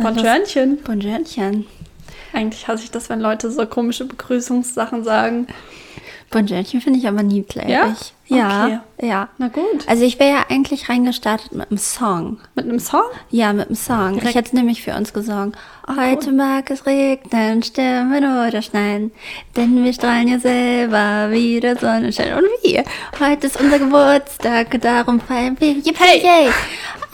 Bonjournchen. Bonjournchen. Eigentlich hasse ich das, wenn Leute so komische Begrüßungssachen sagen. Bonjournchen finde ich aber niedlich. Ja? Ja. Ja. Na gut. Also ich wäre ja eigentlich reingestartet mit einem Song. Mit einem Song? Ja, mit einem Song. Direkt. Ich hätte nämlich für uns gesungen. Heute mag es regnen, stürmen oder schneien, denn wir strahlen ja selber wie der Sonnenschein. Und wie? Heute ist unser Geburtstag, darum feiern wir. Yippie, Hey! yay!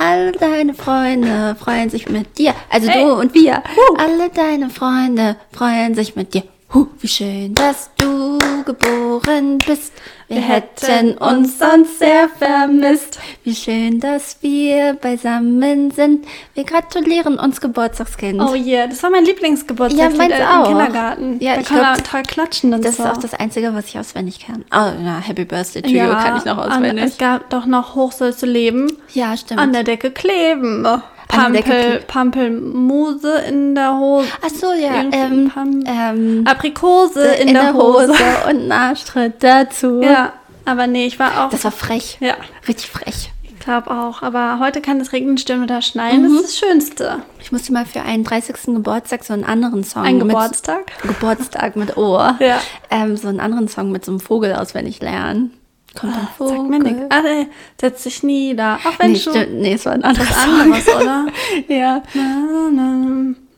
Alle deine Freunde freuen sich mit dir. Also Hey! du und wir. Huh. Alle deine Freunde freuen sich mit dir. Huh, wie schön, dass du geboren bist. Wir, hätten uns sonst sehr vermisst. Wie schön, dass wir beisammen sind. Wir gratulieren uns Geburtstagskind. Oh yeah, das war mein Lieblingsgeburtstagslied Ja, meins im auch. Kindergarten. Ja, da ich kann glaub, man toll klatschen und das so. ist auch das Einzige, was ich auswendig kann. Oh, na, Happy Birthday to you kann ich noch und auswendig. es gab doch noch Hoch sollst du leben, Ja, stimmt. an der Decke kleben. Decke Pampel, Pampelmuse in der Hose. Ach so, ja. Ähm, ähm, Aprikose in, der Hose. und ein Arschtritt dazu. Ja, aber nee, ich war auch. Das war frech. ja, Richtig frech. ich glaube auch. Aber heute kann es regnen, stürmen oder schneien. Das ist das Schönste. Ich musste mal für einen 30. Geburtstag so einen anderen Song Ein Geburtstag. Geburtstag mit Ohr. Ja. Ähm, so einen anderen Song mit so einem Vogel auswendig lernen. Kommt ein Vogel. Sag mir nichts. Ah, nee, setz dich nieder. Auch wenn Nee, schon. Nee, es war ein anderes anderes, oder? Ja. Na, na,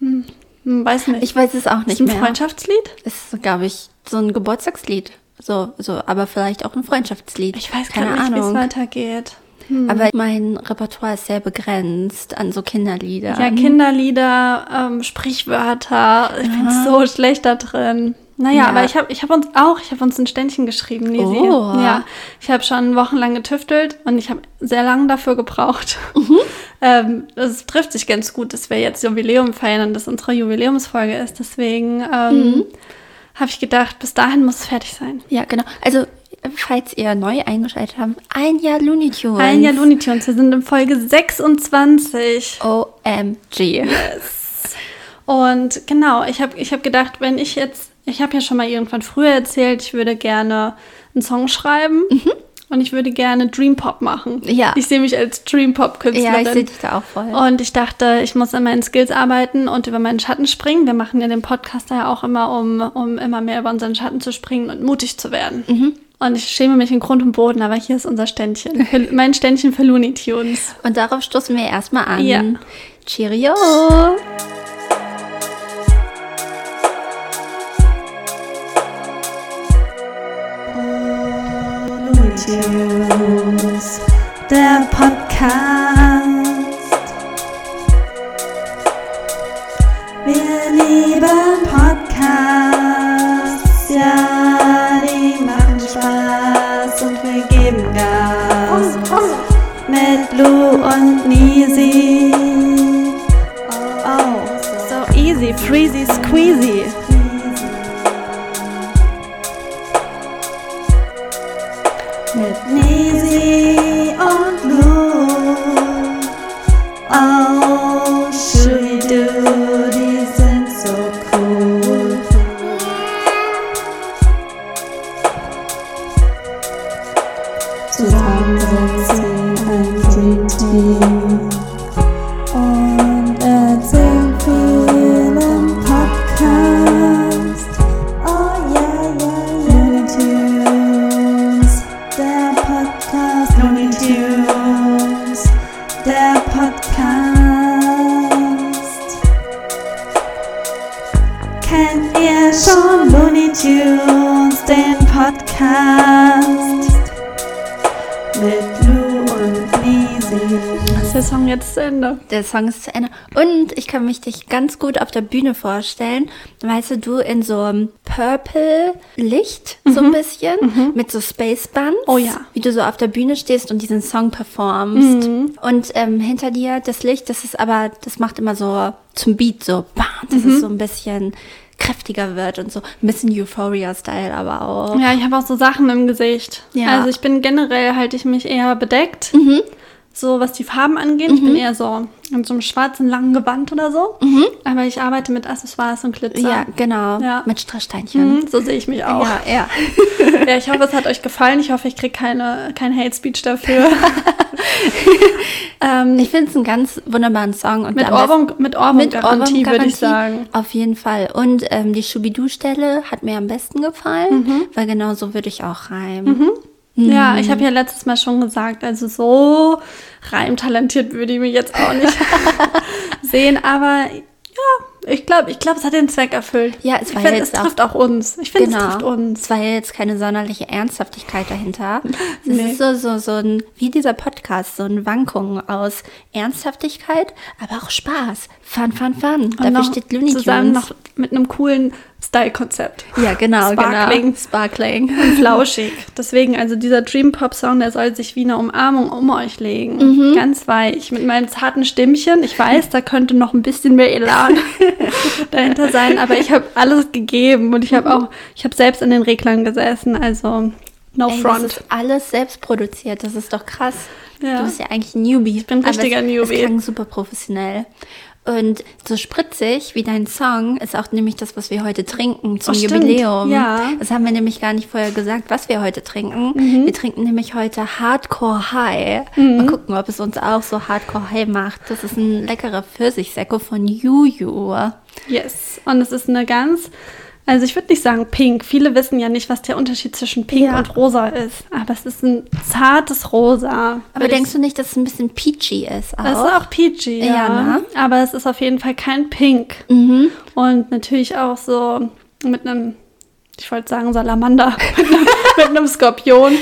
hm, hm, weiß nicht. Ich weiß es auch ist nicht ein mehr. Freundschaftslied? Es ist, glaube ich, so ein Geburtstagslied. So, so, aber vielleicht auch ein Freundschaftslied. Ich weiß keine nicht, wie es weitergeht. Aber mein Repertoire ist sehr begrenzt an so Kinderlieder. Ja, Kinderlieder, ähm, Sprichwörter. Ich bin so schlecht da drin. Naja, Ja. aber ich habe ich hab uns auch, ich habe uns ein Ständchen geschrieben, Nisi. Oh. Ja, ich habe schon wochenlang getüftelt und ich habe sehr lange dafür gebraucht. Mhm. ähm, das trifft sich ganz gut, dass wir jetzt Jubiläum feiern und das unsere Jubiläumsfolge ist. Deswegen ähm, Mhm. habe ich gedacht, bis dahin muss es fertig sein. Ja, genau. Also, falls ihr neu eingeschaltet habt, ein Jahr Looney Tunes. Ein Jahr Looney Tunes, wir sind in Folge 26. OMG. Und genau, ich habe ich hab gedacht, wenn ich jetzt, ich habe ja schon mal irgendwann früher erzählt, ich würde gerne einen Song schreiben und ich würde gerne Dream Pop machen. Mhm. Ja. Ich sehe mich als Dream Pop Ja, ich sehe Künstlerin. dich da auch voll. und ich dachte, ich muss an meinen Skills arbeiten und über meinen Schatten springen. Wir machen ja den Podcast da ja auch immer, um, um immer mehr über unseren Schatten zu springen und mutig zu werden. Mhm. Und ich schäme mich in Grund und Boden, aber hier ist unser Ständchen. Mein Ständchen für Looney Tunes. Und darauf stoßen wir erstmal an. Ja. Cheerio. Tunes, der Podcast. Wir lieben Podcasts, ja, die machen Spaß und wir geben Gas. Mit Lou und Nisi. Oh, so easy, freezy, squeezy. Song ist zu Ende. Und ich kann mich dich ganz gut auf der Bühne vorstellen. Weißt du, du in so einem Purple-Licht, so ein bisschen, mit so Space Buns. Oh ja. Wie du so auf der Bühne stehst und diesen Song performst. Und ähm, hinter dir das Licht, das ist aber, das macht immer so zum Beat so, bam, dass es so ein bisschen kräftiger wird und so. Ein bisschen Euphoria-Style aber auch. Ja, ich habe auch so Sachen im Gesicht. Ja. Also ich bin generell, halte ich mich eher bedeckt. So was die Farben angeht. Ich bin eher so in so einem schwarzen langen Gewand oder so. Aber ich arbeite mit Accessoires und Glitzer. Ja, genau. Ja. Mit Strichsteinchen. Mhm, so sehe ich mich auch. Ja, ja. Ja, ich hoffe, es hat euch gefallen. Ich hoffe, ich kriege keine, kein Hate Speech dafür. ähm, Ich finde es einen ganz wunderbaren Song. Und mit am besten- Ohrwurm, mit Ohrwurm-Garantie würde ich sagen. Auf jeden Fall. Und ähm, die Schubidu-Stelle hat mir am besten gefallen, Mhm. weil genau so würde ich auch reimen. Ja, ich habe ja letztes Mal schon gesagt, also so reimtalentiert würde ich mich jetzt auch nicht sehen, aber ja, ich glaube, ich glaube, es hat den Zweck erfüllt. Ja, es ich war finde, jetzt es auch- trifft auch uns. Ich finde, Genau. es trifft uns. Es war ja jetzt keine sonderliche Ernsthaftigkeit dahinter. Es Nee. ist so, so, so ein, wie dieser Podcast, so eine Wankung aus Ernsthaftigkeit, aber auch Spaß. Fun, fun, fun. Und Dafür steht Looney zusammen Tunes. noch mit einem coolen Style-Konzept. Ja, genau, Sparkling. genau. Sparkling. Und flauschig. Deswegen, also dieser Dream Pop Song, der soll sich wie eine Umarmung um euch legen. Mhm. Ganz weich. Mit meinem zarten Stimmchen. Ich weiß, da könnte noch ein bisschen mehr Elan dahinter sein, aber ich habe alles gegeben und ich habe auch, ich habe selbst in den Reglern gesessen, also no Ey, front. Das ist alles selbst produziert. Das ist doch krass. Ja. Du bist ja eigentlich ein Newbie. Ich bin ein richtiger es, Newbie. Es klang super professionell. Und so spritzig wie dein Song ist auch nämlich das, was wir heute trinken zum Oh. Jubiläum. Ja. Das haben wir nämlich gar nicht vorher gesagt, was wir heute trinken. Mhm. Wir trinken nämlich heute Hardcore High. Mal gucken, ob es uns auch so Hardcore High macht. Das ist ein leckerer Pfirsichsäcke von Juju. Yes. Und es ist eine ganz, also ich würde nicht sagen pink. Viele wissen ja nicht, was der Unterschied zwischen pink Ja. und rosa ist. Aber es ist ein zartes Rosa. Aber denkst du nicht, dass es ein bisschen peachy ist? Auch? Es ist auch peachy, ja. Ja, ne? Aber es ist auf jeden Fall kein Pink. Mhm. Und natürlich auch so mit einem, ich wollte sagen Salamander, mit einem Skorpion,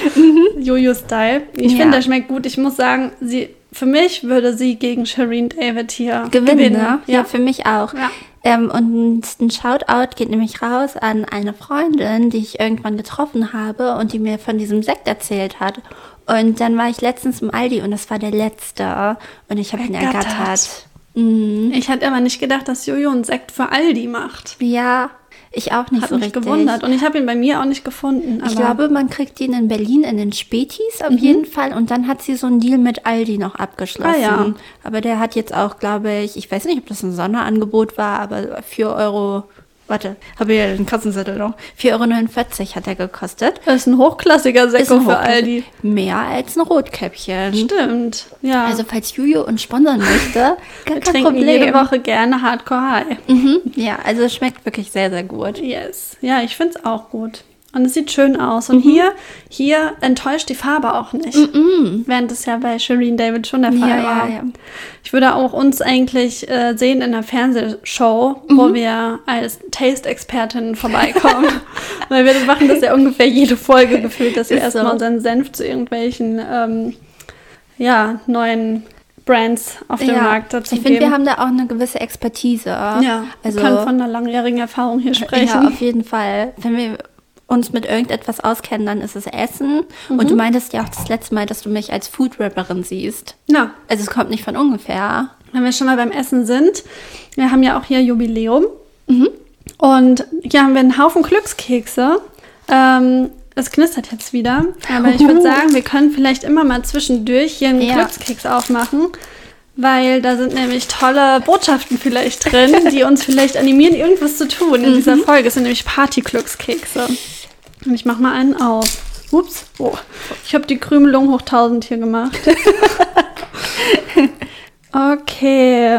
Jojo-Style. Ich Mhm. Ja. finde, der schmeckt gut. Ich muss sagen, sie, für mich würde sie gegen Shireen David hier gewinnen, gewinnen. ne? Ja, für mich auch. Ja. Ähm, und ein Shoutout geht nämlich raus an eine Freundin, die ich irgendwann getroffen habe und die mir von diesem Sekt erzählt hat. Und dann war ich letztens im Aldi und das war der letzte und ich habe ihn Ergattert. ergattert. Mhm. Ich hatte aber nicht gedacht, dass Jojo einen Sekt für Aldi macht. Ja, ich auch nicht Hat so mich richtig. gewundert. Und ich habe ihn bei mir auch nicht gefunden. Ich glaube, man kriegt ihn in Berlin in den Spätis Mhm. auf jeden Fall. Und dann hat sie so einen Deal mit Aldi noch abgeschlossen. Ah, ja. Aber der hat jetzt auch, glaube ich, ich weiß nicht, ob das ein Sonderangebot war, aber 4 Euro, warte, habe ich ja den Kassenzettel noch. 4,49 Euro hat er gekostet. Das ist ein hochklassiger Sekko ein für Aldi. Mehr als ein Rotkäppchen. Stimmt. Ja. Also falls Juju uns sponsern möchte, gar wir kein Problem. jede Woche gerne Hardcore High. Mhm. Ja, also es schmeckt wirklich sehr, sehr gut. Yes. Ja, ich finde es auch gut. Und es sieht schön aus. Mhm. Und hier, hier enttäuscht die Farbe auch nicht. Während es ja bei Shireen David schon der Fall Ja, ja, war. ja. Ich würde auch uns eigentlich äh, sehen in einer Fernsehshow, Mhm. wo wir als Taste-Expertinnen vorbeikommen. Weil wir machen das ja ungefähr jede Folge gefühlt, dass wir Ist erstmal so. unseren Senf zu irgendwelchen ähm, ja, neuen Brands auf dem Markt dazu ich finde, wir haben da auch eine gewisse Expertise. ja, also wir können von einer langjährigen Erfahrung hier sprechen. Ja, auf jeden Fall. Wenn wir uns mit irgendetwas auskennen, dann ist es Essen. Und Mhm. du meintest ja auch das letzte Mal, dass du mich als Food-Rapperin siehst. ja. Also es kommt nicht von ungefähr. wenn wir schon mal beim Essen sind, wir haben ja auch hier Jubiläum. Und hier haben wir einen Haufen Glückskekse. Ähm, es knistert jetzt wieder. Aber ich würde sagen, wir können vielleicht immer mal zwischendurch hier einen Ja. Glückskeks aufmachen. Weil da sind nämlich tolle Botschaften vielleicht drin, die uns vielleicht animieren, irgendwas zu tun in dieser Folge. Es sind nämlich Party-Glückskekse. Und ich mache mal einen auf. Ups. Oh. Ich habe die Krümelung hoch 1000 hier gemacht. Okay.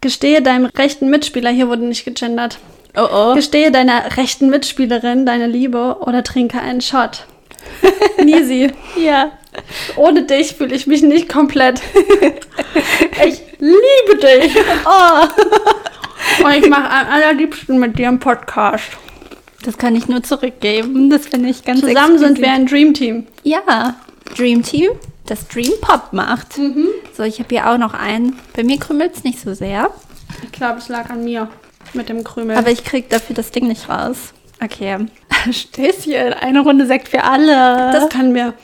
Gestehe deinem rechten Mitspieler, hier wurde nicht gegendert. Oh oh. Gestehe deiner rechten Mitspielerin deine Liebe oder trinke einen Shot. Nisi, Ja. ohne dich fühle ich mich nicht komplett. Ich liebe dich. Oh. Und ich mache am allerliebsten mit dir einen Podcast. Das kann ich nur zurückgeben. Das finde ich ganz Zusammen sind exquisit. wir ein Dream Team. Ja. Dream Team, das Dream Pop macht. So, ich habe hier auch noch einen. Bei mir krümelt es nicht so sehr. Ich glaube, es lag an mir mit dem Krümel. Aber ich krieg dafür das Ding nicht raus. Okay. Stößchen, eine Runde Sekt für alle. das können wir.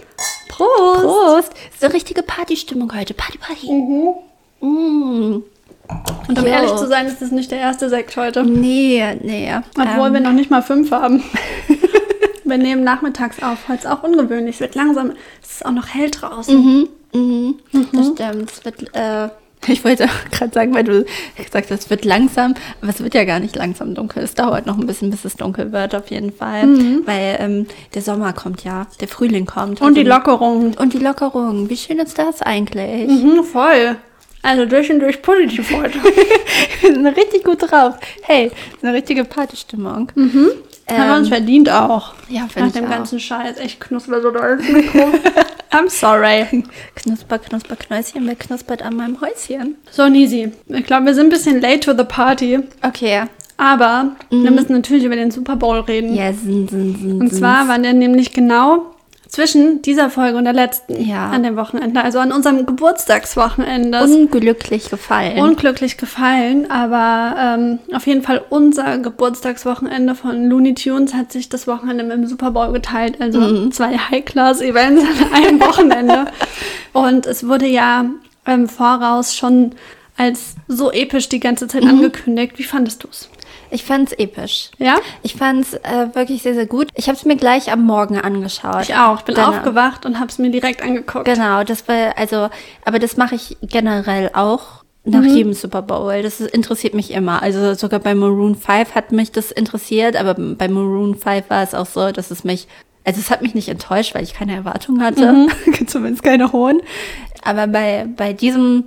Prost. Prost. Das ist eine richtige Partystimmung heute. Party, Party. Mm. Und um Jo. ehrlich zu sein, ist das nicht der erste Sekt heute. Nee, nee. Obwohl Ähm, wir noch nicht mal fünf haben. wir nehmen nachmittags auf, weil es auch ungewöhnlich. Es wird langsam, es ist auch noch hell draußen. Mhm, mhm. Das stimmt. Es wird äh, Ich wollte gerade sagen, weil du gesagt hast, es wird langsam, aber es wird ja gar nicht langsam dunkel. Es dauert noch ein bisschen, bis es dunkel wird, auf jeden Fall. Mhm. Weil ähm, der Sommer kommt ja, der Frühling kommt. Und die Also- Lockerung. Und die Lockerung. Wie schön ist das eigentlich? Mhm, voll. Also durch und durch positiv heute. Wir sind richtig gut drauf. Hey, eine richtige Partystimmung. Haben wir uns verdient auch. ja, Nach dem auch. ganzen Scheiß. Echt knusper so doll ins Mikro. I'm sorry. Knusper, knusper, Knäuschen, wer knuspert an meinem Häuschen? So, Nisi. Ich glaube, wir sind ein bisschen late to the party. Okay. Aber wir müssen natürlich über den Super Bowl reden. Ja, sind, sind, sind. Und zwar war der nämlich genau zwischen dieser Folge und der letzten Ja. an dem Wochenende, also an unserem Geburtstagswochenende. unglücklich gefallen. unglücklich gefallen, aber ähm, auf jeden Fall unser Geburtstagswochenende von Looney Tunes hat sich das Wochenende mit dem Super Bowl geteilt, also Mhm. zwei High-Class-Events an einem Wochenende. Und es wurde ja im Voraus schon als so episch die ganze Mhm. Zeit angekündigt. Wie fandest du es? Ich fand's episch. Ja? Ich fand's äh, wirklich sehr, sehr gut. Ich habe es mir gleich am Morgen angeschaut. Ich auch. Ich bin Dann- aufgewacht und habe es mir direkt angeguckt. Genau, das war, also, aber das mache ich generell auch nach Mhm. jedem Super Bowl. Das ist, interessiert mich immer. Also sogar bei Maroon 5 hat mich das interessiert, aber bei Maroon 5 war es auch so, dass es mich, also es hat mich nicht enttäuscht, weil ich keine Erwartungen hatte. Mhm. Zumindest keine hohen. Aber bei, bei diesem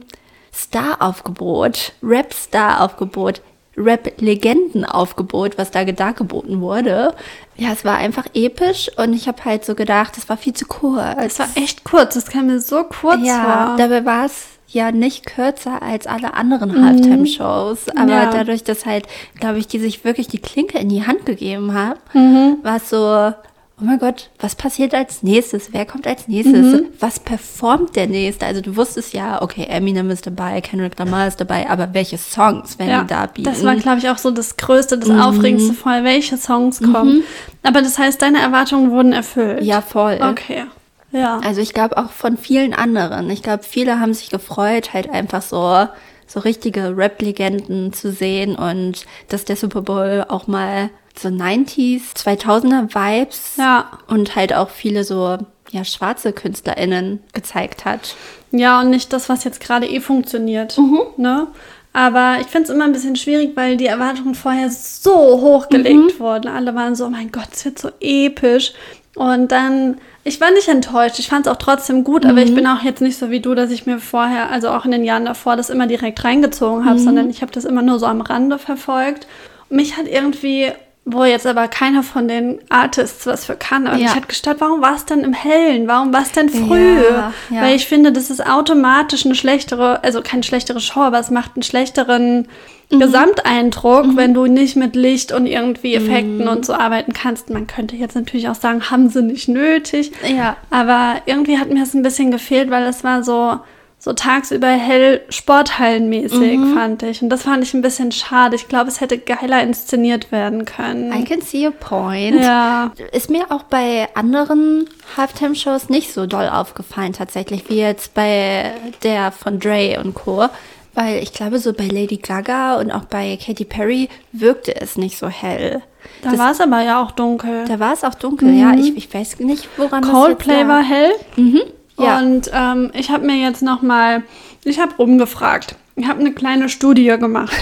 Star-Aufgebot, Rap-Star-Aufgebot, Rap-Legenden-Aufgebot, was da dargeboten wurde. Ja, es war einfach episch und ich habe halt so gedacht, es war viel zu kurz. Es war echt kurz. Das kam mir so kurz Ja, vor. dabei war es ja nicht kürzer als alle anderen Halftime-Shows. Aber Mhm. Ja. dadurch, dass halt, glaube ich, die sich wirklich die Klinke in die Hand gegeben haben, Mhm. war es so, oh mein Gott, was passiert als nächstes? Wer kommt als nächstes? Mhm. Was performt der nächste? Also du wusstest ja, okay, Eminem ist dabei, Kendrick Lamar ist dabei, aber welche Songs werden die da bieten? Das war, glaube ich, auch so das Größte, das Aufregendste voll, welche Songs kommen. Aber das heißt, deine Erwartungen wurden erfüllt. ja, voll. Okay. Ja. Also ich glaube auch von vielen anderen. Ich glaube, viele haben sich gefreut, halt einfach so, so richtige Rap-Legenden zu sehen und dass der Super Bowl auch mal so 90s, 2000er Vibes Ja. und halt auch viele so, ja, schwarze KünstlerInnen gezeigt hat. Ja, und nicht das, was jetzt gerade eh funktioniert. Ne? Aber ich finde es immer ein bisschen schwierig, weil die Erwartungen vorher so hochgelegt wurden. Alle waren so, oh mein Gott, es wird so episch. Und dann, ich war nicht enttäuscht. Ich fand es auch trotzdem gut, aber ich bin auch jetzt nicht so wie du, dass ich mir vorher, also auch in den Jahren davor, das immer direkt reingezogen habe, sondern ich habe das immer nur so am Rande verfolgt. Und mich hat irgendwie, wo jetzt aber keiner von den Artists was für kann, aber Ja. mich hat gestört, warum war es denn im Hellen? Warum war es denn früh? Ja, ja. Weil ich finde, das ist automatisch eine schlechtere, also keine schlechtere Show, aber es macht einen schlechteren Mhm. Gesamteindruck, wenn du nicht mit Licht und irgendwie Effekten und so arbeiten kannst. Man könnte jetzt natürlich auch sagen, haben sie nicht nötig. Ja. Aber irgendwie hat mir es ein bisschen gefehlt, weil es war so, so tagsüber hell Sporthallenmäßig, Mhm. fand ich. Und das fand ich ein bisschen schade. Ich glaube, es hätte geiler inszeniert werden können. I can see your point. ja. Ist mir auch bei anderen Halftime-Shows nicht so doll aufgefallen, tatsächlich, wie jetzt bei der von Dre und Co. Weil ich glaube, so bei Lady Gaga und auch bei Katy Perry wirkte es nicht so hell. Da war es aber ja auch dunkel. Da war es auch dunkel, ja. Ich, ich weiß nicht, woran Coldplay das war jetzt lag. Ja. Und ähm, ich habe mir jetzt noch mal, ich habe rumgefragt. Ich habe eine kleine Studie gemacht.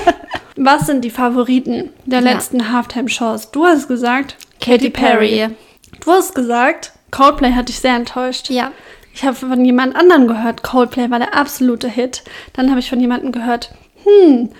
Was sind die Favoriten der Ja. letzten Halftime-Shows? Du hast gesagt Katy Perry. Du hast gesagt, Coldplay hat dich sehr enttäuscht. Ja. Ich habe von jemand anderem gehört, Coldplay war der absolute Hit. Dann habe ich von jemandem gehört, hm,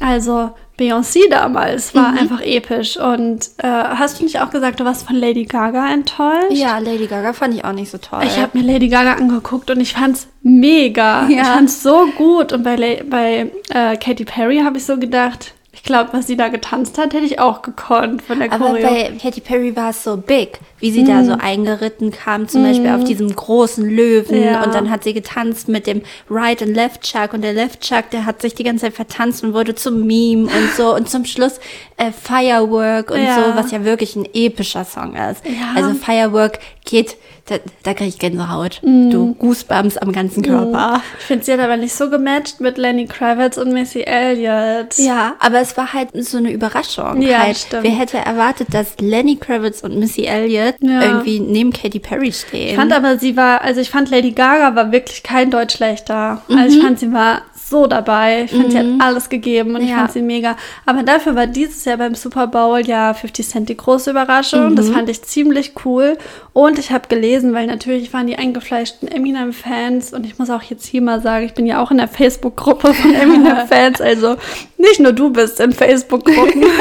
also Beyoncé damals war Mhm. einfach episch. Und äh, hast du nicht auch gesagt, du warst von Lady Gaga enttäuscht? Ja, Lady Gaga fand ich auch nicht so toll. Ich habe mir Lady Gaga angeguckt und ich fand's mega. Ja. Ich fand's so gut. Und bei, La bei äh, Katy Perry habe ich so gedacht, ich glaube, was sie da getanzt hat, hätte ich auch gekonnt von der Aber Choreo. bei Katy Perry war es so big, wie sie da so eingeritten kam, zum Beispiel auf diesem großen Löwen. Ja. Und dann hat sie getanzt mit dem Right and Left Chuck. Und der Left Chuck, der hat sich die ganze Zeit vertanzt und wurde zum Meme und so. Und zum Schluss äh, Firework und Ja. so, was ja wirklich ein epischer Song ist. Ja. Also Firework geht, da, da kriege ich Gänsehaut. Du Goosebumps am ganzen Körper. ich finde, sie hat aber nicht so gematcht mit Lenny Kravitz und Missy Elliott. Ja, aber es war halt so eine Überraschung. Ja, halt, stimmt. Wer hätte erwartet, dass Lenny Kravitz und Missy Elliott Ja. irgendwie neben Katy Perry stehen? Ich fand aber, sie war, also ich fand Lady Gaga war wirklich kein Deutsch schlechter. Also Mhm. ich fand, sie war so dabei. Ich fand, sie hat alles gegeben und ich Ja. fand sie mega. Aber dafür war dieses Jahr beim Super Bowl ja 50 Cent die große Überraschung. Das fand ich ziemlich cool. Und ich habe gelesen, weil natürlich waren die eingefleischten Eminem-Fans und ich muss auch jetzt hier mal sagen, ich bin ja auch in der Facebook-Gruppe von Eminem-Fans. Also nicht nur du bist in Facebook-Gruppen.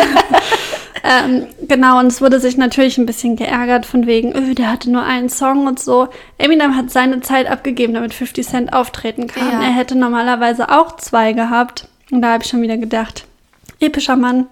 Ähm, genau, und es wurde sich natürlich ein bisschen geärgert von wegen, öh, der hatte nur einen Song und so. Eminem hat seine Zeit abgegeben, damit 50 Cent auftreten kann. Ja. Er hätte normalerweise auch zwei gehabt. Und da habe ich schon wieder gedacht, epischer Mann.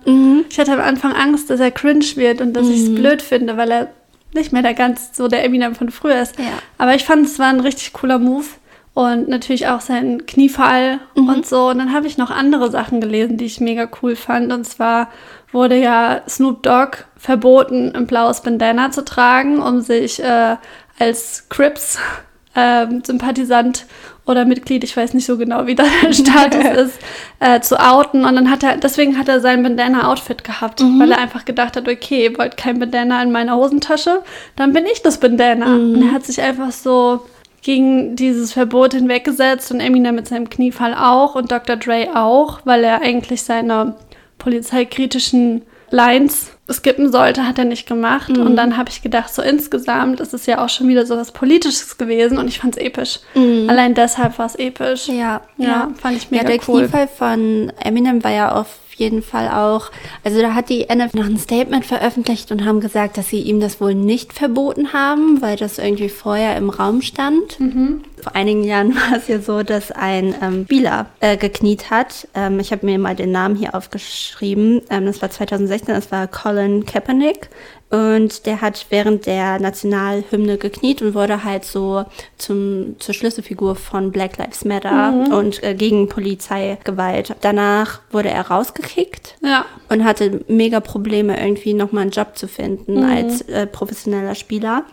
Ich hatte am Anfang Angst, dass er cringe wird und dass ich es blöd finde, weil er nicht mehr der ganz so der Eminem von früher ist. Ja. Aber ich fand, es war ein richtig cooler Move. Und natürlich auch sein Kniefall und so. Und dann habe ich noch andere Sachen gelesen, die ich mega cool fand. Und zwar wurde ja Snoop Dogg verboten, ein blaues Bandana zu tragen, um sich äh, als Crips ähm, Sympathisant oder Mitglied, ich weiß nicht so genau, wie da der Status ist, äh, zu outen. Und dann hat er, deswegen hat er sein Bandana-Outfit gehabt, weil er einfach gedacht hat, okay, ihr wollt kein Bandana in meiner Hosentasche, dann bin ich das Bandana. Und er hat sich einfach so gegen dieses Verbot hinweggesetzt und Eminem mit seinem Kniefall auch und Dr. Dre auch, weil er eigentlich seine polizeikritischen Lines skippen sollte, hat er nicht gemacht. Und dann habe ich gedacht, so insgesamt ist es ja auch schon wieder so was Politisches gewesen und ich fand es episch. Allein deshalb war es episch. Ja, Ja, fand ich mega ja, der cool. Kniefall von Eminem war ja auf jeden Fall auch, also da hat die NFL noch ein Statement veröffentlicht und haben gesagt, dass sie ihm das wohl nicht verboten haben, weil das irgendwie vorher im Raum stand. Mhm. Vor einigen Jahren war es ja so, dass ein ähm, Spieler äh, gekniet hat. Ähm, ich habe mir mal den Namen hier aufgeschrieben. Ähm, das war 2016, das war Colin Kaepernick. Und der hat während der Nationalhymne gekniet und wurde halt so zum, zur Schlüsselfigur von Black Lives Matter und äh, gegen Polizeigewalt. Danach wurde er rausgekickt Ja. und hatte mega Probleme, irgendwie nochmal einen Job zu finden als äh, professioneller Spieler.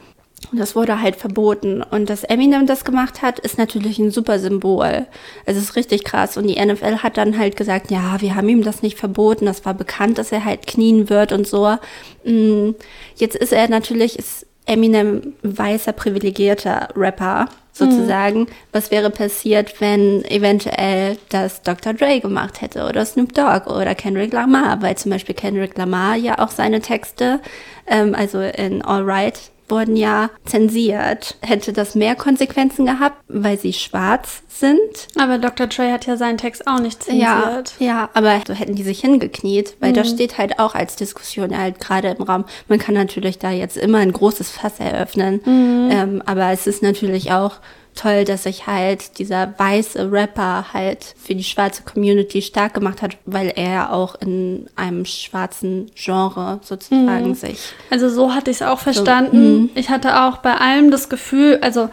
Und das wurde halt verboten. Und dass Eminem das gemacht hat, ist natürlich ein super Symbol. Es ist richtig krass. Und die NFL hat dann halt gesagt, ja, wir haben ihm das nicht verboten. Das war bekannt, dass er halt knien wird und so. Mm, Jetzt ist er natürlich, ist Eminem weißer, privilegierter Rapper sozusagen. Was wäre passiert, wenn eventuell das Dr. Dre gemacht hätte oder Snoop Dogg oder Kendrick Lamar? Weil zum Beispiel Kendrick Lamar ja auch seine Texte, ähm, also in All Right, wurden ja zensiert. Hätte das mehr Konsequenzen gehabt, weil sie schwarz sind? Aber Dr. Dre hat ja seinen Text auch nicht Ja, zensiert. ja, aber so hätten die sich hingekniet, weil das steht halt auch als Diskussion halt gerade im Raum. Man kann natürlich da jetzt immer ein großes Fass eröffnen, ähm, aber es ist natürlich auch toll, dass sich halt dieser weiße Rapper halt für die schwarze Community stark gemacht hat, weil er auch in einem schwarzen Genre sozusagen sich. Also so hatte ich es auch verstanden. Ich hatte auch bei allem das Gefühl, also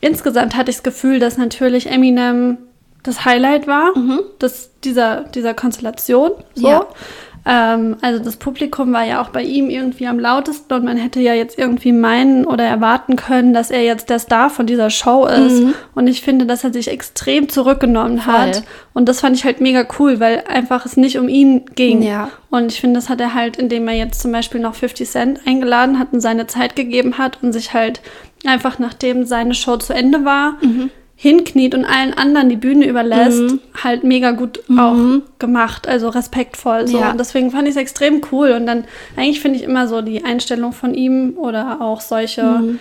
insgesamt hatte ich das Gefühl, dass natürlich Eminem das Highlight war, das, dieser, dieser Konstellation. So. Ja. Ähm, also das Publikum war ja auch bei ihm irgendwie am lautesten und man hätte ja jetzt irgendwie meinen oder erwarten können, dass er jetzt der Star von dieser Show ist. Und ich finde, dass er sich extrem zurückgenommen hat. Voll. Und das fand ich halt mega cool, weil einfach es nicht um ihn ging. Ja. Und ich finde, das hat er halt, indem er jetzt zum Beispiel noch 50 Cent eingeladen hat und seine Zeit gegeben hat und sich halt einfach nachdem seine Show zu Ende war, hinkniet und allen anderen die Bühne überlässt, halt mega gut auch gemacht, also respektvoll so. Ja. Und deswegen fand ich es extrem cool. Und dann, eigentlich finde ich immer so die Einstellung von ihm oder auch solche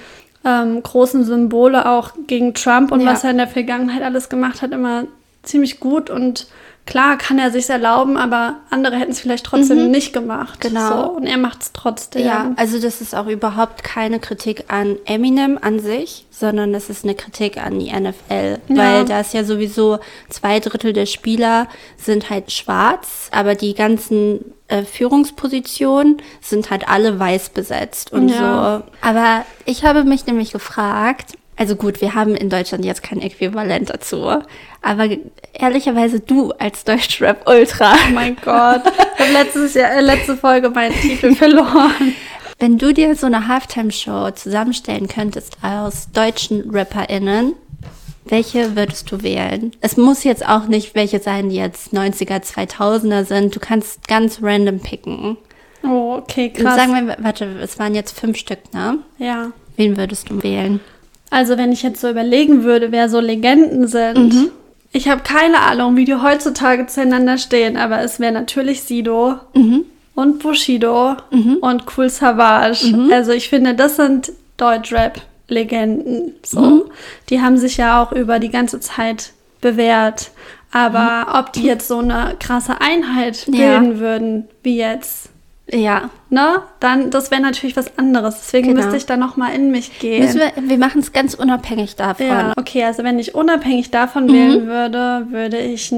ähm, großen Symbole auch gegen Trump und Ja. was er in der Vergangenheit alles gemacht hat, immer ziemlich gut und klar kann er sich erlauben, aber andere hätten es vielleicht trotzdem nicht gemacht. Genau. So, und er macht es trotzdem. Ja, also das ist auch überhaupt keine Kritik an Eminem an sich, sondern das ist eine Kritik an die NFL, Ja. weil da ist ja sowieso zwei Drittel der Spieler sind halt schwarz, aber die ganzen äh, Führungspositionen sind halt alle weiß besetzt und Ja. so. Aber ich habe mich nämlich gefragt, also gut, wir haben in Deutschland jetzt kein Äquivalent dazu, aber ehrlicherweise du als Deutschrap-Ultra, Oh mein Gott. Ich habe letztes Jahr, äh, letzte Folge meinen Titel verloren. Wenn du dir so eine Halftime-Show zusammenstellen könntest aus deutschen RapperInnen, welche würdest du wählen? Es muss jetzt auch nicht welche sein, die jetzt 90er, 2000er sind. Du kannst ganz random picken. Oh, okay, Und krass. Sagen wir, warte, es waren jetzt fünf Stück, ne? ja. Wen würdest du wählen? Also wenn ich jetzt so überlegen würde, wer so Legenden sind. Mhm. Ich habe keine Ahnung, wie die heutzutage zueinander stehen, aber es wäre natürlich Sido und Bushido und Cool Savage. Also ich finde, das sind Deutschrap-Legenden. So. Die haben sich ja auch über die ganze Zeit bewährt. Aber ob die jetzt so eine krasse Einheit Ja. bilden würden, wie jetzt, Ja. ne, dann, das wäre natürlich was anderes. Deswegen Genau. müsste ich da nochmal in mich gehen. Müssen wir wir machen es ganz unabhängig davon. Ja, okay, also wenn ich unabhängig Mhm. davon wählen würde, würde ich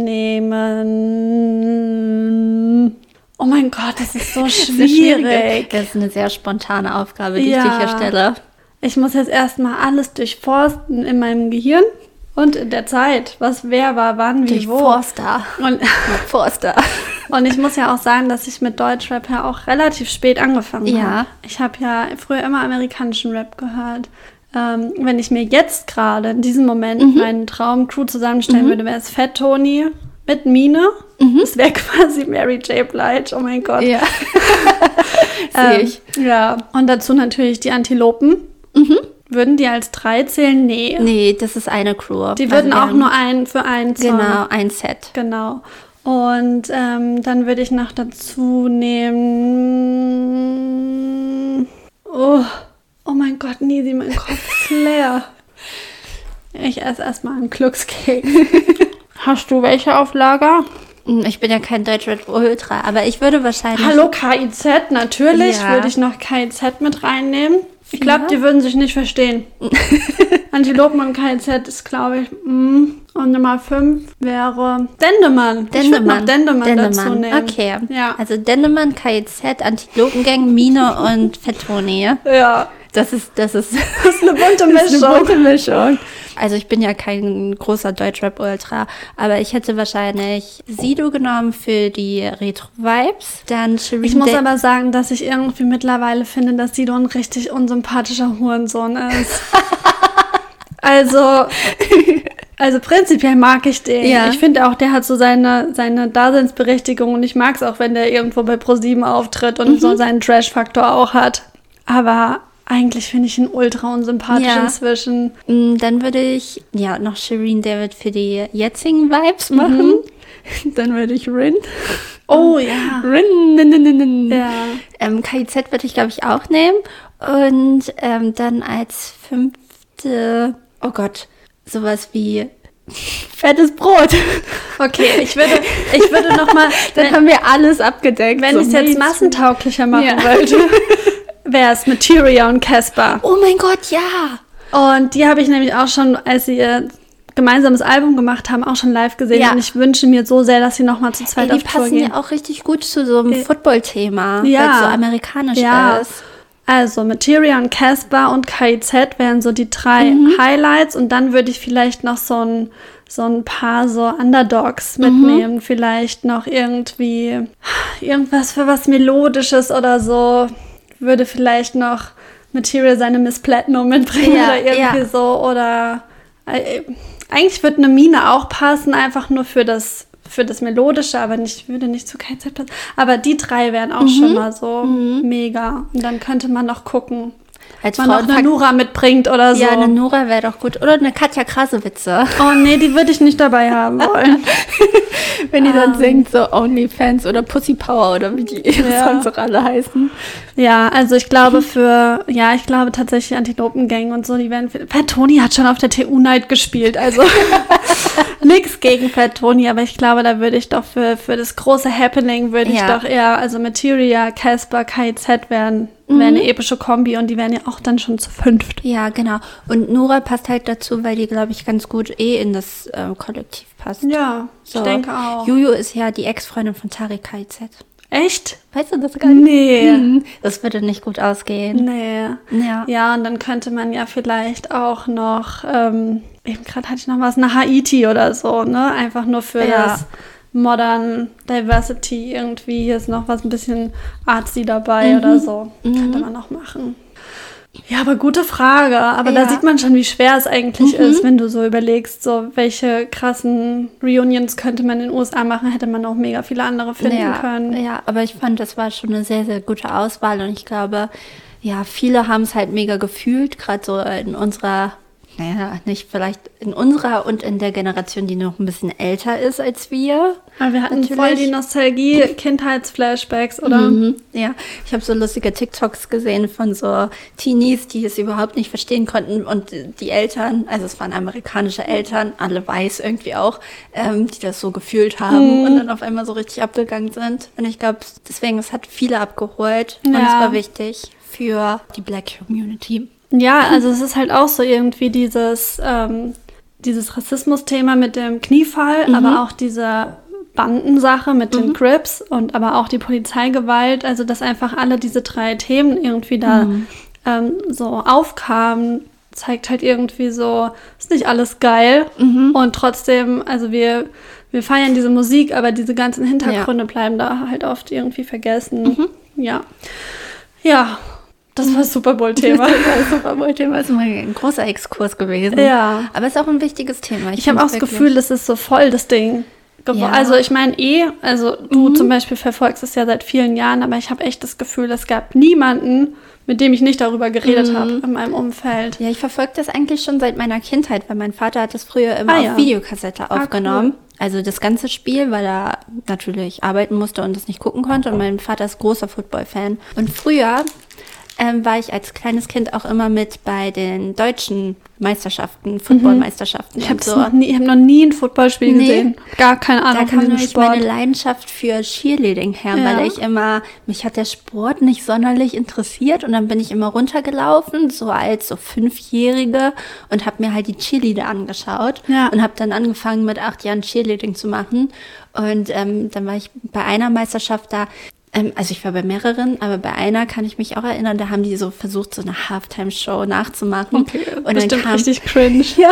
nehmen. Oh mein Gott, das ist so schwierig. Das ist eine sehr spontane Aufgabe, die ich Ja. dir hier stelle. Ich muss jetzt erstmal alles durchforsten in meinem Gehirn und in der Zeit. Was wer war, wann, wie, wo. Forster. Und, Forster. Und ich muss ja auch sagen, dass ich mit Deutschrap ja auch relativ spät angefangen Ja. habe. Ich habe ja früher immer amerikanischen Rap gehört. Ähm, wenn ich mir jetzt gerade in diesem Moment Mhm. meinen Traumcrew zusammenstellen würde, wäre es Fat Tony mit Mine. Das wäre quasi Mary J. Blige. Oh mein Gott. Mhm. Ja. Ähm, Sehe ich. Ja. Und dazu natürlich die Antilopen. Würden die als drei zählen? Nee. Nee, das ist eine Crew. Die Also würden wir auch nur ein für einen Song. Genau, ein Set. Genau. Und ähm, dann würde ich noch dazu nehmen. Oh, oh mein Gott, Nisi, mein Kopf ist leer. Ich esse erstmal einen Glückskeks. Hast du welche auf Lager? Hm, Ich bin ja kein Deutschrap Ultra, aber ich würde wahrscheinlich. Hallo KIZ, natürlich Ja. würde ich noch KIZ mit reinnehmen. Ich glaube, die würden sich nicht verstehen. Antilopen und KIZ ist, glaube ich, mm. und Nummer 5 wäre Dendemann. Ich würde noch Dendemann, dazu nehmen. Okay. Ja. Also Dendemann, KIZ, Antilopengang, Mine und Fettoni. Ja. Das ist, das ist, Das ist eine bunte Mischung. Mischung. Also ich bin ja kein großer Deutschrap-Ultra, aber ich hätte wahrscheinlich Sido genommen für die Retro-Vibes. Dann Shireen Ich muss Da- aber sagen, dass ich irgendwie mittlerweile finde, dass Sido ein richtig unsympathischer Hurensohn ist. also, also prinzipiell mag ich den. Ja. Ich finde auch, der hat so seine, seine Daseinsberechtigung und ich mag es auch, wenn der irgendwo bei ProSieben auftritt und Mhm. so seinen Trash-Faktor auch hat. Aber eigentlich finde ich ihn ultra unsympathisch Ja. inzwischen. Mm, Dann würde ich ja noch Shireen David für die jetzigen Vibes machen. Dann würde ich Rin. Oh ja. Rin. nin, nin, nin. Ja. Ähm, KIZ würde ich, glaube ich, auch nehmen. Und ähm, dann als fünfte, oh Gott, sowas wie fettes Brot. Okay, ich würde, ich würde noch mal, Dann haben wir alles abgedeckt. wenn so ich es jetzt massentauglicher machen Ja. wollte, wäre es Materia und Casper. Oh mein Gott, ja. Und die habe ich nämlich auch schon, als sie ihr gemeinsames Album gemacht haben, auch schon live gesehen. Ja. Und ich wünsche mir so sehr, dass sie noch mal zu zweit Ey, die auf Tour passen gehen. ja auch richtig gut zu so einem Football-Thema, Ja. weil es so amerikanisch Ja. ist. Also Materia und Casper und KIZ wären so die drei Mhm. Highlights. Und dann würde ich vielleicht noch so ein, so ein paar so Underdogs Mhm. mitnehmen. Vielleicht noch irgendwie irgendwas für was Melodisches oder so. Würde vielleicht noch Material seine Miss Platinum mitbringen Ja, oder irgendwie ja. so. Oder äh, eigentlich würde eine Mine auch passen, einfach nur für das für das Melodische, aber nicht, würde nicht zu KZ passen. Aber die drei wären Mhm. auch schon mal so mega. Und dann könnte man noch gucken, Als man noch eine Nura mitbringt oder so. Ja, eine Nora wäre doch gut. Oder eine Katja Krasowitze. oh nee, die würde ich nicht dabei haben wollen. Wenn die dann singt, so Onlyfans oder Pussy Power oder wie die ihre Ja. Songs auch alle heißen. ja, also ich glaube für, ja, ich glaube tatsächlich Antilopengang und so, die werden, Fat Tony hat schon auf der TU Night gespielt, also nix gegen Fat Tony, aber ich glaube, da würde ich doch für, für das große Happening würde ich Ja. doch eher, also Materia, Casper, KZ wären, Mhm. wären eine epische Kombi und die wären ja auch dann schon zu fünft. Ja, genau. Und Nora passt halt dazu, weil die, glaube ich, ganz gut eh in das ähm, Kollektiv passt. Ja, So. ich denke auch. Juju ist ja die Ex-Freundin von Tariq KZ. Echt? Weißt du das gar nicht? Nee. Mhm. Das würde nicht gut ausgehen. Nee. Ja. Ja, und dann könnte man ja vielleicht auch noch, ähm, eben gerade hatte ich noch was, nach Haiti oder so, ne? Einfach nur für Ja. das Modern Diversity irgendwie. Hier ist noch was ein bisschen artsy dabei Mhm. oder so. Könnte man noch machen. Ja, aber gute Frage. Aber da Ja. Mhm. sieht man schon, wie schwer es eigentlich ist, wenn du so überlegst, so welche krassen Reunions könnte man in den USA machen, hätte man auch mega viele andere finden ja, können. ja, aber ich fand, das war schon eine sehr, sehr gute Auswahl und ich glaube, ja, viele haben es halt mega gefühlt, gerade so in unserer naja, nicht vielleicht in unserer und in der Generation, die noch ein bisschen älter ist als wir. Aber wir hatten Natürlich. voll die Nostalgie, Kindheitsflashbacks, oder? Mhm. Ja, ich habe so lustige TikToks gesehen von so Teenies, die es überhaupt nicht verstehen konnten und die Eltern, also es waren amerikanische Eltern, alle weiß irgendwie auch, ähm, die das so gefühlt haben und dann auf einmal so richtig abgegangen sind. Und ich glaube, deswegen, es hat viele abgeholt und es Ja. war wichtig für die Black Community. Ja, also es ist halt auch so irgendwie dieses, ähm, dieses Rassismus-Thema mit dem Kniefall, aber auch diese Bandensache mit den Crips und aber auch die Polizeigewalt, also dass einfach alle diese drei Themen irgendwie da ähm, so aufkamen, zeigt halt irgendwie so, ist nicht alles geil. Und trotzdem, also wir, wir feiern diese Musik, aber diese ganzen Hintergründe bleiben da halt oft irgendwie vergessen. Ja. Ja, das war das Super Bowl-Thema. Das Super Bowl-Thema ist mal ein großer Exkurs gewesen. Ja. Aber es ist auch ein wichtiges Thema. Ich habe auch das Gefühl, das ist so voll das Ding. Ja. Also ich meine eh, also du zum Beispiel verfolgst es ja seit vielen Jahren, aber ich habe echt das Gefühl, es gab niemanden, mit dem ich nicht darüber geredet habe in meinem Umfeld. Ja, ich verfolge das eigentlich schon seit meiner Kindheit, weil mein Vater hat das früher immer Ah, auf ja. Videokassette Ah, aufgenommen. Also das ganze Spiel, weil er natürlich arbeiten musste und das nicht gucken konnte. Und mein Vater ist großer Football-Fan. Und früher ähm, war ich als kleines Kind auch immer mit bei den deutschen Meisterschaften, Football-Meisterschaften. Ich habe so. noch, nie- ich hab noch nie ein Footballspiel Nee. gesehen. Gar keine Da Ahnung kam von diesem nämlich Sport. meine Leidenschaft für Cheerleading her, Ja. weil ich immer, mich hat der Sport nicht sonderlich interessiert und dann bin ich immer runtergelaufen, so als so Fünfjährige und habe mir halt die Cheerleader angeschaut Ja. und habe dann angefangen mit acht Jahren Cheerleading zu machen und ähm, dann war ich bei einer Meisterschaft da, ähm, also ich war bei mehreren, aber bei einer kann ich mich auch erinnern, da haben die so versucht, so eine Halftime-Show nachzumachen. Okay, und dann bestimmt kam, richtig cringe. ja,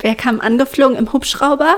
wer kam angeflogen im Hubschrauber?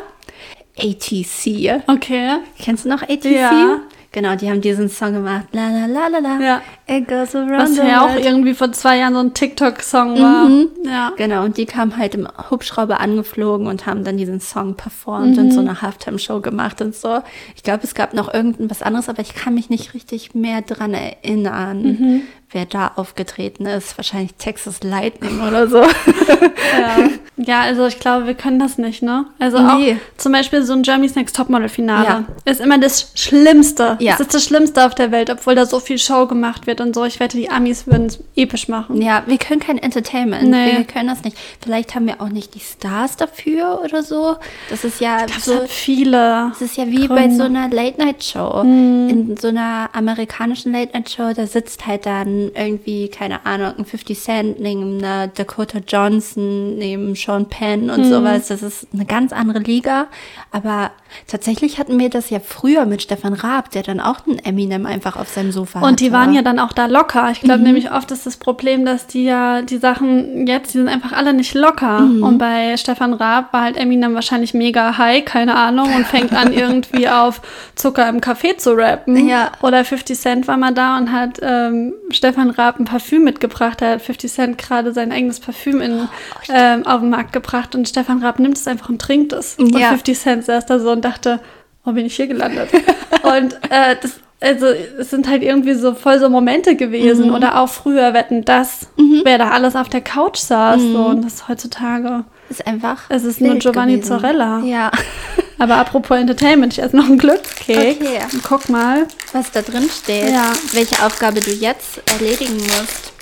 ATC. Okay. Kennst du noch ATC? Ja. Genau, die haben diesen Song gemacht. La la la la la. Ja. It goes around Was ja auch irgendwie vor zwei Jahren so ein TikTok-Song war. Ja. Genau, und die kamen halt im Hubschrauber angeflogen und haben dann diesen Song performt und Mhm. so eine Halftime-Show gemacht und so. Ich glaube, es gab noch irgendwas anderes, aber ich kann mich nicht richtig mehr dran erinnern, Mhm. Wer da aufgetreten ist. Wahrscheinlich Texas Lightning oder so. Ja. ja, also ich glaube, wir können das nicht, ne? Also auch Nee. zum Beispiel so ein Germany's Next Topmodel-Finale Ja. ist immer das Schlimmste. Ja. Das ist das Schlimmste auf der Welt, obwohl da so viel Show gemacht wird und so. Ich wette, die Amis würden es episch machen. Ja, wir können kein Entertainment. Nee. Wir können das nicht. Vielleicht haben wir auch nicht die Stars dafür oder so. Das ist ja Das so. viele. Das ist ja wie bei so einer Late-Night-Show. In so einer amerikanischen Late-Night-Show, da sitzt halt dann irgendwie, keine Ahnung, ein 50 Cent neben einer Dakota Johnson, neben Sean Penn und sowas. Das ist eine ganz andere Liga. Aber tatsächlich hatten wir das ja früher mit Stefan Raab, der dann auch einen Eminem einfach auf seinem Sofa hatte. Und die waren ja dann auch da locker. Ich Mhm. glaube nämlich oft ist das Problem, dass die ja die Sachen jetzt, die sind einfach alle nicht locker. Mhm. Und bei Stefan Raab war halt Eminem wahrscheinlich mega high, keine Ahnung, und fängt an irgendwie auf Zucker im Kaffee zu rappen. Ja. Oder 50 Cent war mal da und hat ähm, Stefan Raab ein Parfüm mitgebracht. Da hat 50 Cent gerade sein eigenes Parfüm in, Oh, ähm, auf den Markt gebracht und Stefan Raab nimmt es einfach und trinkt es. Und Ja. 50 Cent saß da so und dachte, wo bin ich hier gelandet? und äh, das, also es sind halt irgendwie so voll so Momente gewesen. Mhm. Oder auch früher wetten das, wer da alles auf der Couch saß. So, und das heutzutage. Ist einfach. Es ist nur Giovanni gewesen. Zorella. Ja. Aber apropos Entertainment, ich esse noch einen Glückscake. Okay. Und guck mal. Was da drin steht, Ja. welche Aufgabe du jetzt erledigen musst.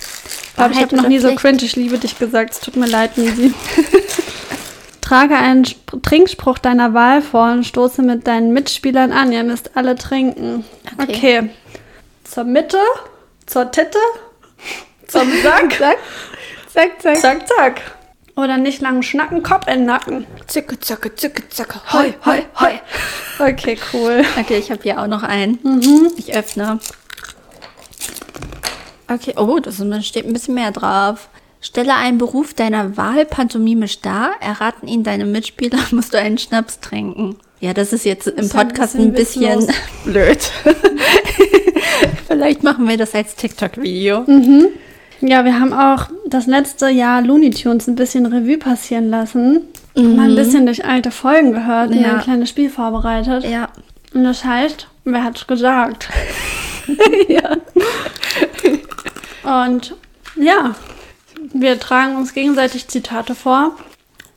Ich glaube, ich habe noch nie so cringe, ich liebe dich gesagt. Es tut mir leid, Nisi. Trage einen Sp Trinkspruch deiner Wahl vor und stoße mit deinen Mitspielern an. Ihr müsst alle trinken. Okay. Okay. Zur Mitte, zur Titte, zum Sack. Zack, zack, zack. zack, zack. Oder nicht lang schnacken, Kopf in den Nacken. Zicke, zacke, zicke, zacke. Hoi, hoi, hoi. Okay, cool. Okay, ich habe hier auch noch einen. Mhm. Ich öffne. Okay, oh, das da steht ein bisschen mehr drauf. Stelle einen Beruf deiner Wahl pantomimisch dar. Erraten ihn deine Mitspieler, musst du einen Schnaps trinken. Ja, das ist jetzt im ist ja ein Podcast bisschen ein bisschen, blöd. Vielleicht machen wir das als TikTok-Video. Mhm. Ja, wir haben auch das letzte Jahr Looney Tunes ein bisschen Revue passieren lassen. Mal ein bisschen durch alte Folgen gehört und Mhm. Ja. ein kleines Spiel vorbereitet. Ja. Und das heißt, wer hat's gesagt? ja. Und ja, wir tragen uns gegenseitig Zitate vor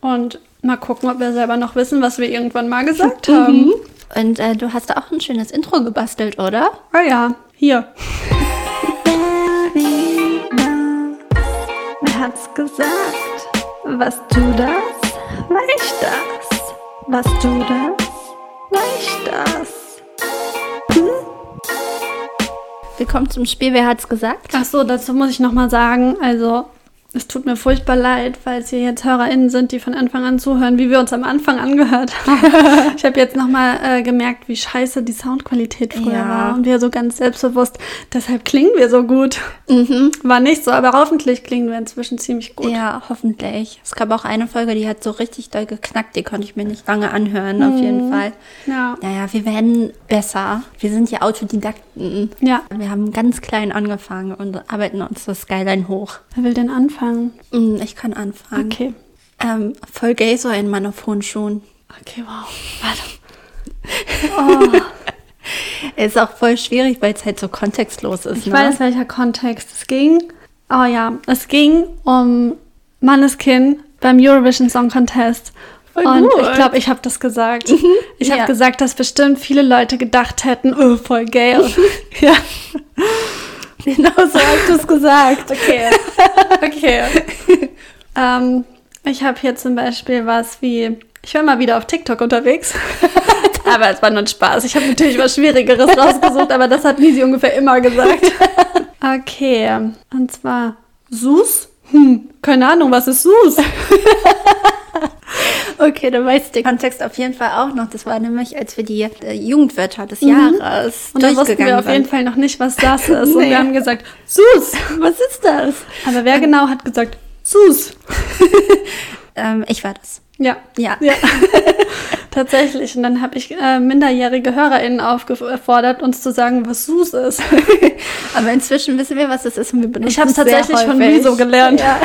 und mal gucken, ob wir selber noch wissen, was wir irgendwann mal gesagt haben. Und äh, du hast auch ein schönes Intro gebastelt, oder? Ah ja, hier. Hat's gesagt? Was du das? War ich das? Was du das? War ich das? Willkommen zum Spiel, wer hat's gesagt? Ach so, dazu muss ich noch mal sagen, also es tut mir furchtbar leid, weil es hier jetzt HörerInnen sind, die von Anfang an zuhören, wie wir uns am Anfang angehört haben. ich habe jetzt nochmal äh, gemerkt, wie scheiße die Soundqualität früher Ja. war. Und wir so ganz selbstbewusst, deshalb klingen wir so gut. War nicht so, aber hoffentlich klingen wir inzwischen ziemlich gut. Ja, hoffentlich. Es gab auch eine Folge, die hat so richtig doll geknackt, die konnte ich mir nicht lange anhören, auf jeden Fall. Ja. Naja, wir werden besser. Wir sind ja Autodidakten. Ja. Wir haben ganz klein angefangen und arbeiten uns das Skyline hoch. Wer will denn anfangen? Mm, Ich kann anfangen. Okay. Ähm, voll gay so ein Mann auf hohen Schuhen. Okay, wow. Warte. Ist auch voll schwierig, weil es halt so kontextlos ist. Ich ne? weiß, welcher Kontext es ging. Oh ja, es ging um Manneskin beim Eurovision Song Contest. Voll Und gut. ich glaube, ich habe das gesagt. Ich habe Ja. gesagt, dass bestimmt viele Leute gedacht hätten, oh, voll gay. ja. Genau so hast du es gesagt. Okay. Okay. ähm, ich habe hier zum Beispiel was wie, ich war mal wieder auf TikTok unterwegs. aber es war nur ein Spaß. Ich habe natürlich was Schwierigeres rausgesucht, aber das hat Nisi ungefähr immer gesagt. Okay. Und zwar Sus? Hm, keine Ahnung, was ist Sus? Okay, dann weißt du den Kontext auf jeden Fall auch noch. Das war nämlich, als wir die äh, Jugendwörter des Jahres Und dann wussten wir auf jeden. Fall noch nicht, was das ist. Und Nee. wir haben gesagt, Sus. Was ist das? Aber wer genau hat gesagt, Sus? Ähm, ich war das. Ja. Ja. Ja, tatsächlich. Und dann habe ich äh, minderjährige HörerInnen aufgefordert, uns zu sagen, was Sus ist. Aber inzwischen wissen wir, was das ist und wir benutzen Ich habe es tatsächlich von häufig. Wieso gelernt. Ja.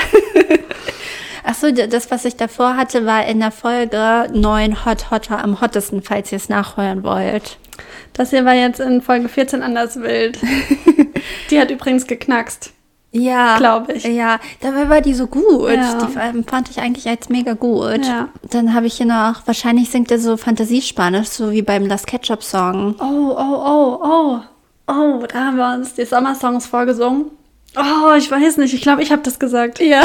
Ach so, das, was ich davor hatte, war in der Folge 9 Hot Hotter am hottesten, falls ihr es nachhören wollt. Das hier war jetzt in Folge 14 anders wild. Die hat übrigens geknackst. Ja. Glaub ich. Ja, dabei war die so gut. Ja. Die ähm, fand ich eigentlich als mega gut. Ja. Dann habe ich hier noch, wahrscheinlich singt er so Fantasiespanisch, so wie beim Las Ketchup Song. Oh, oh, oh, oh. Oh, da haben wir uns die Sommersongs vorgesungen. Oh, ich weiß nicht. Ich glaube, ich habe das gesagt. Ja.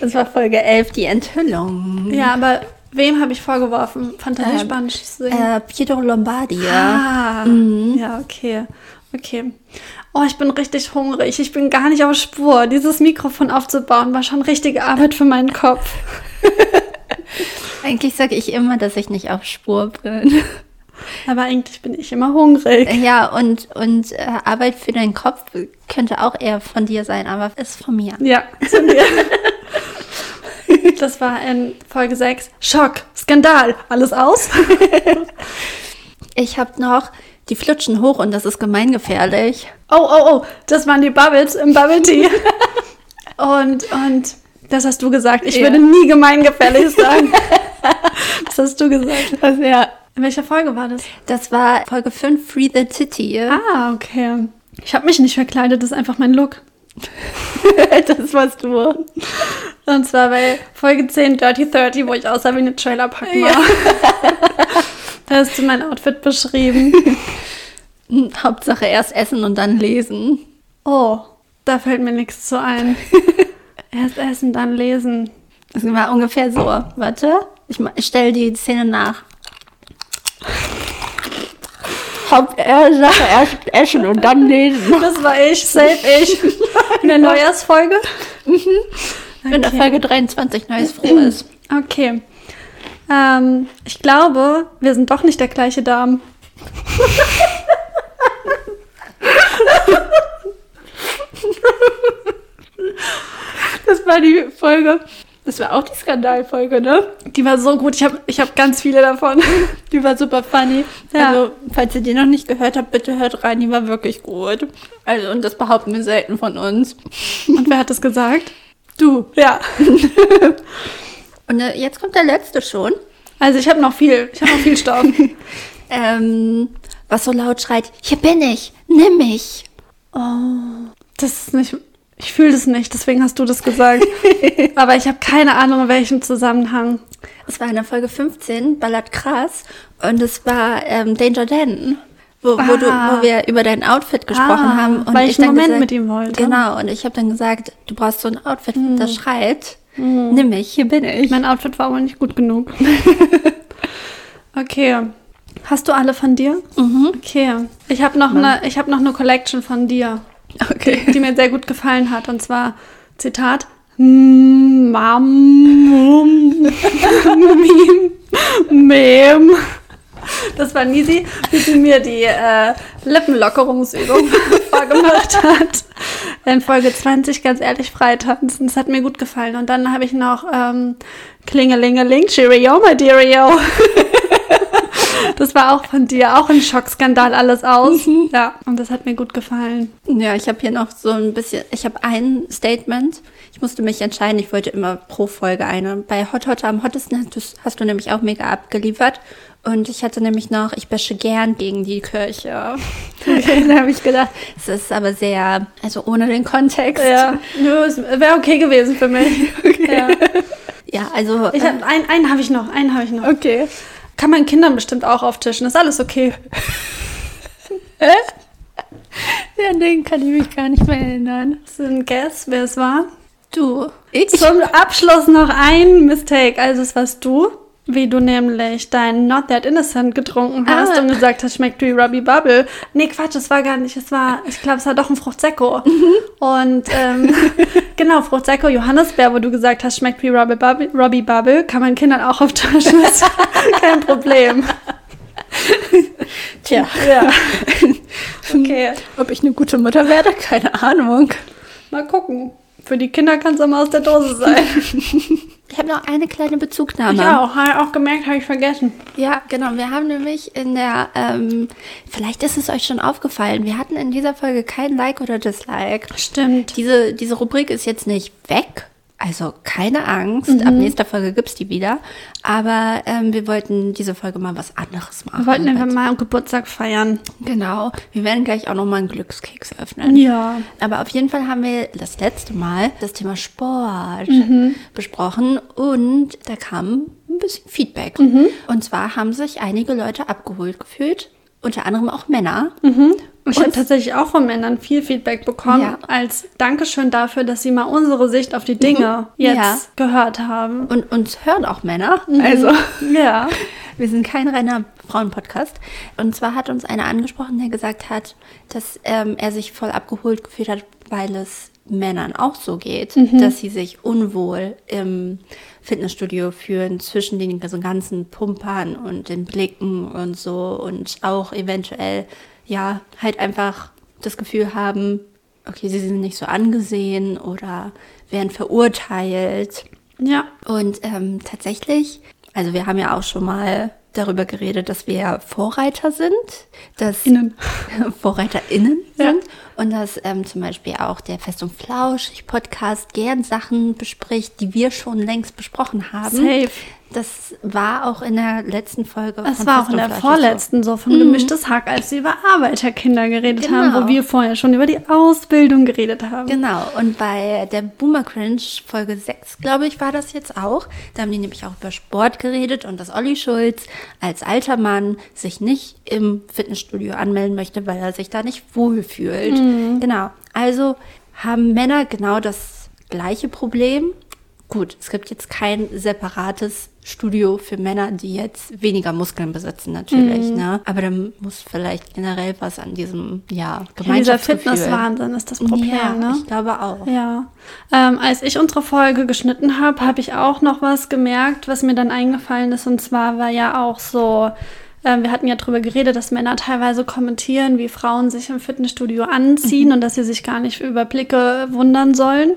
Das war Folge 11, die Enthüllung. Ja, aber wem habe ich vorgeworfen, Fantasiespanisch zu singen? Äh, Pietro Lombardi. Ah, ja, okay. Okay. Oh, ich bin richtig hungrig. Ich bin gar nicht auf Spur. Dieses Mikrofon aufzubauen war schon richtige Arbeit für meinen Kopf. Eigentlich sage ich immer, dass ich nicht auf Spur bin. Aber eigentlich bin ich immer hungrig. Ja, und, und äh, Arbeit für deinen Kopf könnte auch eher von dir sein, aber ist von mir. Ja, zu mir. Das war in Folge 6. Schock, Skandal, alles aus? Ich habe noch, die flutschen hoch und das ist gemeingefährlich. Oh, oh, oh, das waren die Bubbles im Bubble Tea. Und, und das hast du gesagt. Ich Ja. würde nie gemeingefährlich sagen. Das hast du gesagt. Also, ja. In welcher Folge war das? Das war Folge 5, Free the Titty. Ah, okay. Ich habe mich nicht verkleidet, das ist einfach mein Look. das warst du. Und zwar bei Folge 10, Dirty 30, wo ich aussah wie eine Trailerpackma. Ja. Da hast du mein Outfit beschrieben. Hauptsache erst essen und dann lesen. Oh, da fällt mir nichts zu ein. Erst essen, dann lesen. Das war ungefähr so. Warte, ich, stelle die Szene nach. Hauptsache erst essen und dann lesen. Das war ich, safe ich. In der Neujahrsfolge? Wenn der Folge 23 neues froh ist. Okay. Ähm, ich glaube, wir sind doch nicht der gleiche Darm. Das war die Folge. Das war auch die Skandalfolge, ne? Die war so gut. Ich habe ich hab ganz viele davon. Die war super funny. Ja. Also, falls ihr die noch nicht gehört habt, bitte hört rein. Die war wirklich gut. Also, und das behaupten wir selten von uns. Und wer hat das gesagt? Du. Ja. Und äh, jetzt kommt der letzte schon. Also ich habe noch viel. Ich habe noch viel Stoff. Ähm, was so laut schreit, hier bin ich, nimm mich. Das ist nicht. Ich fühle das nicht, deswegen hast du das gesagt. Aber ich habe keine Ahnung, in welchem Zusammenhang. Es war in der Folge 15, Ballad Krass, und es war ähm, Danger Dan, wo, wo, du, Ah. wo wir über dein Outfit gesprochen Ah, haben. Und weil ich dann einen Moment gesagt, mit ihm wollte. Genau, und ich habe dann gesagt, du brauchst so ein Outfit, Hm. das schreit. Nimm mich, hier bin ich. Mein Outfit war wohl nicht gut genug. okay. Hast du alle von dir? Mhm. Okay. Ich habe noch, ich hab noch eine Collection von dir, Okay. die mir sehr gut gefallen hat. Und zwar, Zitat, "Mm, Mam, Mim, Mem. Das war Nisi, wie sie mir die äh, Lippenlockerungsübung vorgemacht hat. In Folge 20, ganz ehrlich, freitanzen. Das hat mir gut gefallen. Und dann habe ich noch ähm, Klingelingeling, Cheerio, my deario. Das war auch von dir, auch ein Schockskandal alles aus. Ja, und das hat mir gut gefallen. Ja, ich habe hier noch so ein bisschen, ich habe ein Statement. Ich musste mich entscheiden, ich wollte immer pro Folge eine. Bei Hot Hot am hottesten hast du, hast du nämlich auch mega abgeliefert. Und ich hatte nämlich noch, ich wäsche gern gegen die Kirche. da habe ich gedacht, es ist aber sehr, also ohne den Kontext. Ja, nö, es wäre okay gewesen für mich. Ja. Ja, also. Ich hab, ein, einen habe ich noch, einen habe ich noch. okay. Kann man Kindern bestimmt auch auftischen, ist alles okay. Ja, an den kann ich mich gar nicht mehr erinnern. Du einen Guess, wer es war? Du. Ich? Zum Abschluss noch ein Mistake. Also es warst du, wie du nämlich dein Not That Innocent getrunken hast Ah. und gesagt hast, schmeckt wie Ruby Bubble. Nee, Quatsch, es war gar nicht. Es war, ich glaube, es war doch ein Fruchtsäcko. Und ähm, genau, Fruchtsäcko Johannisbeer, wo du gesagt hast, schmeckt wie Robbie Bubble, Robbie Bubble, kann man Kindern auch auftischen. ist kein Problem. Tja. Ja. Okay, Ob ich eine gute Mutter werde? Keine Ahnung. mal gucken. Für die Kinder kann es immer aus der Dose sein. Ich habe noch eine kleine Bezugnahme. Ich auch, habe auch gemerkt, habe ich vergessen. Ja, genau. Wir haben nämlich in der, ähm, vielleicht ist es euch schon aufgefallen, wir hatten in dieser Folge kein Like oder Dislike. Stimmt. Diese, diese Rubrik ist jetzt nicht weg. Also keine Angst, ab nächster Folge gibt's die wieder. Aber ähm, wir wollten diese Folge mal was anderes machen. Wir wollten einfach mal am Geburtstag feiern. Genau. Wir werden gleich auch nochmal einen Glückskeks öffnen. Ja. Aber auf jeden Fall haben wir das letzte Mal das Thema Sport Mhm. besprochen und da kam ein bisschen Feedback. Mhm. Und zwar haben sich einige Leute abgeholt gefühlt, unter anderem auch Männer. Ich habe tatsächlich auch von Männern viel Feedback bekommen, Ja. als Dankeschön dafür, dass sie mal unsere Sicht auf die Dinge jetzt Ja. gehört haben. Und uns hören auch Männer. Mhm. Also Ja. wir sind kein reiner Frauenpodcast. Und zwar hat uns einer angesprochen, der gesagt hat, dass ähm, er sich voll abgeholt gefühlt hat, weil es Männern auch so geht, Mhm. dass sie sich unwohl im Fitnessstudio fühlen zwischen den ganzen Pumpern und den Blicken und so und auch eventuell ja halt einfach das Gefühl haben, okay, sie sind nicht so angesehen oder werden verurteilt. Ja. Und ähm, tatsächlich, also wir haben ja auch schon mal darüber geredet, dass wir Vorreiter sind, dass Innen. VorreiterInnen Ja. sind und dass ähm, zum Beispiel auch der Fest und Flauschig Podcast gern Sachen bespricht, die wir schon längst besprochen haben. Safe. Das war auch in der letzten Folge. Von war auch in der Flauschig so. vorletzten so von Gemischtes Hack, als sie über Arbeiterkinder geredet haben, Genau. wo wir vorher schon über die Ausbildung geredet haben. Genau, und bei der Boomer Cringe Folge 6, glaube ich, war das jetzt auch. Da haben die nämlich auch über Sport geredet und dass Olli Schulz als alter Mann sich nicht im Fitnessstudio anmelden möchte, weil er sich da nicht wohlfühlt. Genau, also haben Männer genau das gleiche Problem. Gut, es gibt jetzt kein separates Studio für Männer, die jetzt weniger Muskeln besitzen, natürlich, ne? Aber da muss vielleicht generell was an diesem, ja, Ja, dieser Gemeinschaftsgefühl. Fitnesswahnsinn ist das Problem, ja, ne? ich glaube auch. Ja. Ähm, als ich unsere Folge geschnitten habe, habe ich auch noch was gemerkt, was mir dann eingefallen ist. Und zwar war ja auch so, wir hatten ja drüber geredet, dass Männer teilweise kommentieren, wie Frauen sich im Fitnessstudio anziehen und dass sie sich gar nicht über Blicke wundern sollen.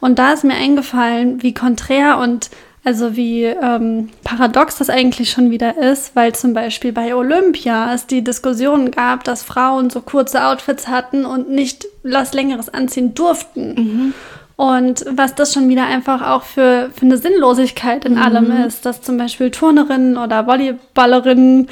Und da ist mir eingefallen, wie konträr und also wie ähm, paradox das eigentlich schon wieder ist, weil zum Beispiel bei Olympia es die Diskussion gab, dass Frauen so kurze Outfits hatten und nicht was Längeres anziehen durften. Und was das schon wieder einfach auch für, für eine Sinnlosigkeit in allem ist, dass zum Beispiel Turnerinnen oder Volleyballerinnen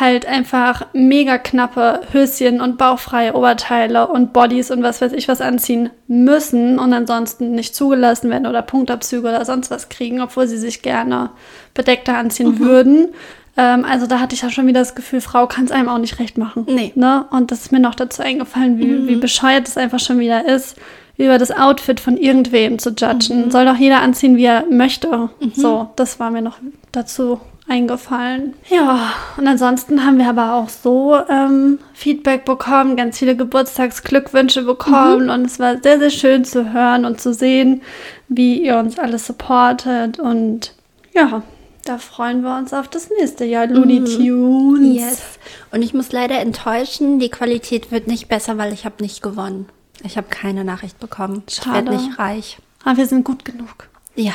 halt einfach mega knappe Höschen und bauchfreie Oberteile und Bodies und was weiß ich was anziehen müssen und ansonsten nicht zugelassen werden oder Punktabzüge oder sonst was kriegen, obwohl sie sich gerne bedeckter anziehen würden. Ähm, also da hatte ich ja schon wieder das Gefühl, Frau kann es einem auch nicht recht machen. Nee. Ne? Und das ist mir noch dazu eingefallen, wie, wie bescheuert es einfach schon wieder ist, über das Outfit von irgendwem zu judgen. Soll doch jeder anziehen, wie er möchte. So, das war mir noch dazu eingefallen. Ja, und ansonsten haben wir aber auch so ähm, Feedback bekommen, ganz viele Geburtstagsglückwünsche bekommen und es war sehr, sehr schön zu hören und zu sehen, wie ihr uns alles supportet und ja, da freuen wir uns auf das nächste Jahr Looney Tunes. Yes. Und ich muss leider enttäuschen, die Qualität wird nicht besser, weil ich habe nicht gewonnen. Ich habe keine Nachricht bekommen. Ich Schade. werde nicht reich. Aber wir sind gut genug. Ja,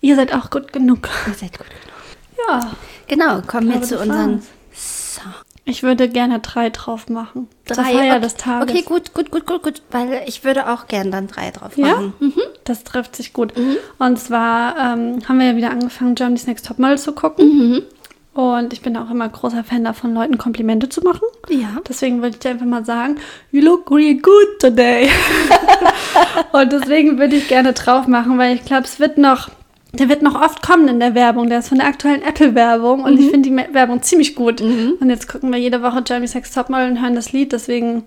Ihr seid auch gut genug. ihr seid gut genug. Ja, Genau, kommen wir zu unseren. Song. ich würde gerne drei drauf machen. Drei Feier okay. des Tages. Okay, gut, gut, gut, gut, gut. Weil ich würde auch gern dann drei drauf Ja? machen. Mhm. Das trifft sich gut. Und zwar ähm, haben wir ja wieder angefangen, Germany's Next Topmodel zu gucken. Mhm. Und ich bin auch immer großer Fan davon, Leuten Komplimente zu machen. Ja. Deswegen würde ich dir einfach mal sagen, you look really good today. und deswegen würde ich gerne drauf machen, weil ich glaube, es wird noch, der wird noch oft kommen in der Werbung. Der ist von der aktuellen Apple-Werbung und ich finde die Werbung ziemlich gut. Und jetzt gucken wir jede Woche Jeremy's Next Topmodel und hören das Lied, deswegen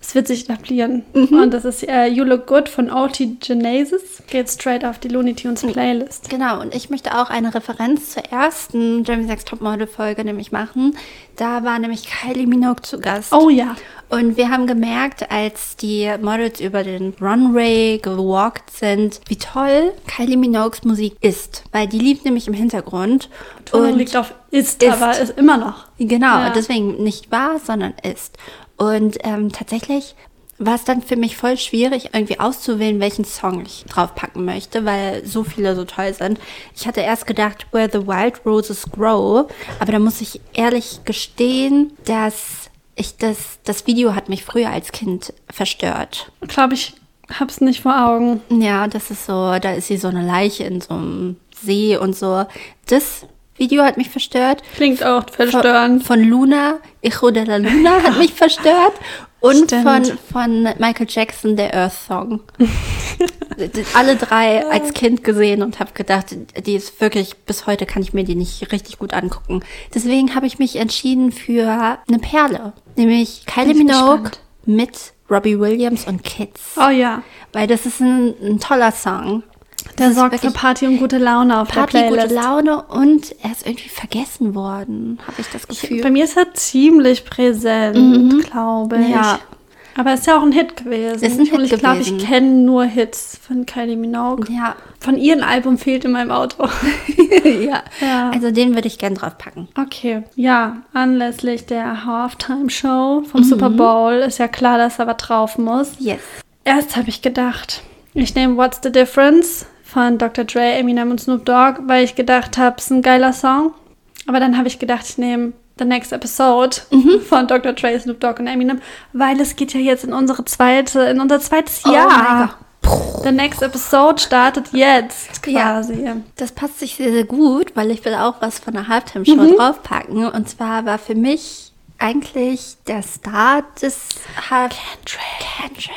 es wird sich etablieren. Und das ist äh, You Look Good von O.T. Genesis. Geht straight auf die Looney Tunes Playlist. Genau, und ich möchte auch eine Referenz zur ersten Jeremy Sex Topmodel-Folge nämlich machen. Da war nämlich Kylie Minogue zu Gast. Oh ja. Und wir haben gemerkt, als die Models über den Runway gewalkt sind, wie toll Kylie Minogues Musik ist. Weil die lief nämlich im Hintergrund. Und liegt auf ist, ist. aber ist immer noch. Genau, Ja. deswegen nicht war, sondern ist. Und ähm, tatsächlich war es dann für mich voll schwierig, irgendwie auszuwählen, welchen Song ich draufpacken möchte, weil so viele so toll sind. Ich hatte erst gedacht, Where the Wild Roses Grow, aber da muss ich ehrlich gestehen, dass ich das, das Video hat mich früher als Kind verstört. Ich glaube, ich hab's nicht vor Augen. Ja, das ist so, da ist sie so eine Leiche in so einem See und so. Das Video hat mich verstört. Klingt auch Von, verstörend. von Luna, Echo de la Luna hat mich verstört. Und Stimmt. von, von Michael Jackson, der Earth Song. Alle drei als Kind gesehen und habe gedacht, die ist wirklich, bis heute kann ich mir die nicht richtig gut angucken. Deswegen habe ich mich entschieden für eine Perle. Nämlich Kylie Minogue mit Robbie Williams und Kids. Oh ja. Weil das ist ein, ein toller Song. Der sorgt für Party und gute Laune auf Party, der gute Playlist. Laune und er ist irgendwie vergessen worden, habe ich das Gefühl. Bei mir ist er ziemlich präsent, glaube ich. Ja. Aber ist ja auch ein Hit gewesen. Ist ein Hit und ich glaube, ich kenne nur Hits von Kylie Minogue. ja. Von ihrem Album fehlt in meinem Auto. ja. Ja. Also den würde ich gern drauf packen. Okay, ja, anlässlich der Halftime-Show vom Super Bowl ist ja klar, dass er was drauf muss. Yes. Erst habe ich gedacht, ich nehme What's the Difference von Dr. Dre, Eminem und Snoop Dogg, weil ich gedacht habe, es ist ein geiler Song. Aber dann habe ich gedacht, ich nehme The Next Episode von Dr. Dre, Snoop Dogg und Eminem, weil es geht ja jetzt in unsere zweite, in unser zweites Oh Jahr. The Next Episode startet jetzt Ja. quasi. Das passt sich sehr, sehr gut, weil ich will auch was von der Halftime-Show draufpacken. Und zwar war für mich eigentlich der Start des Half Kendrick.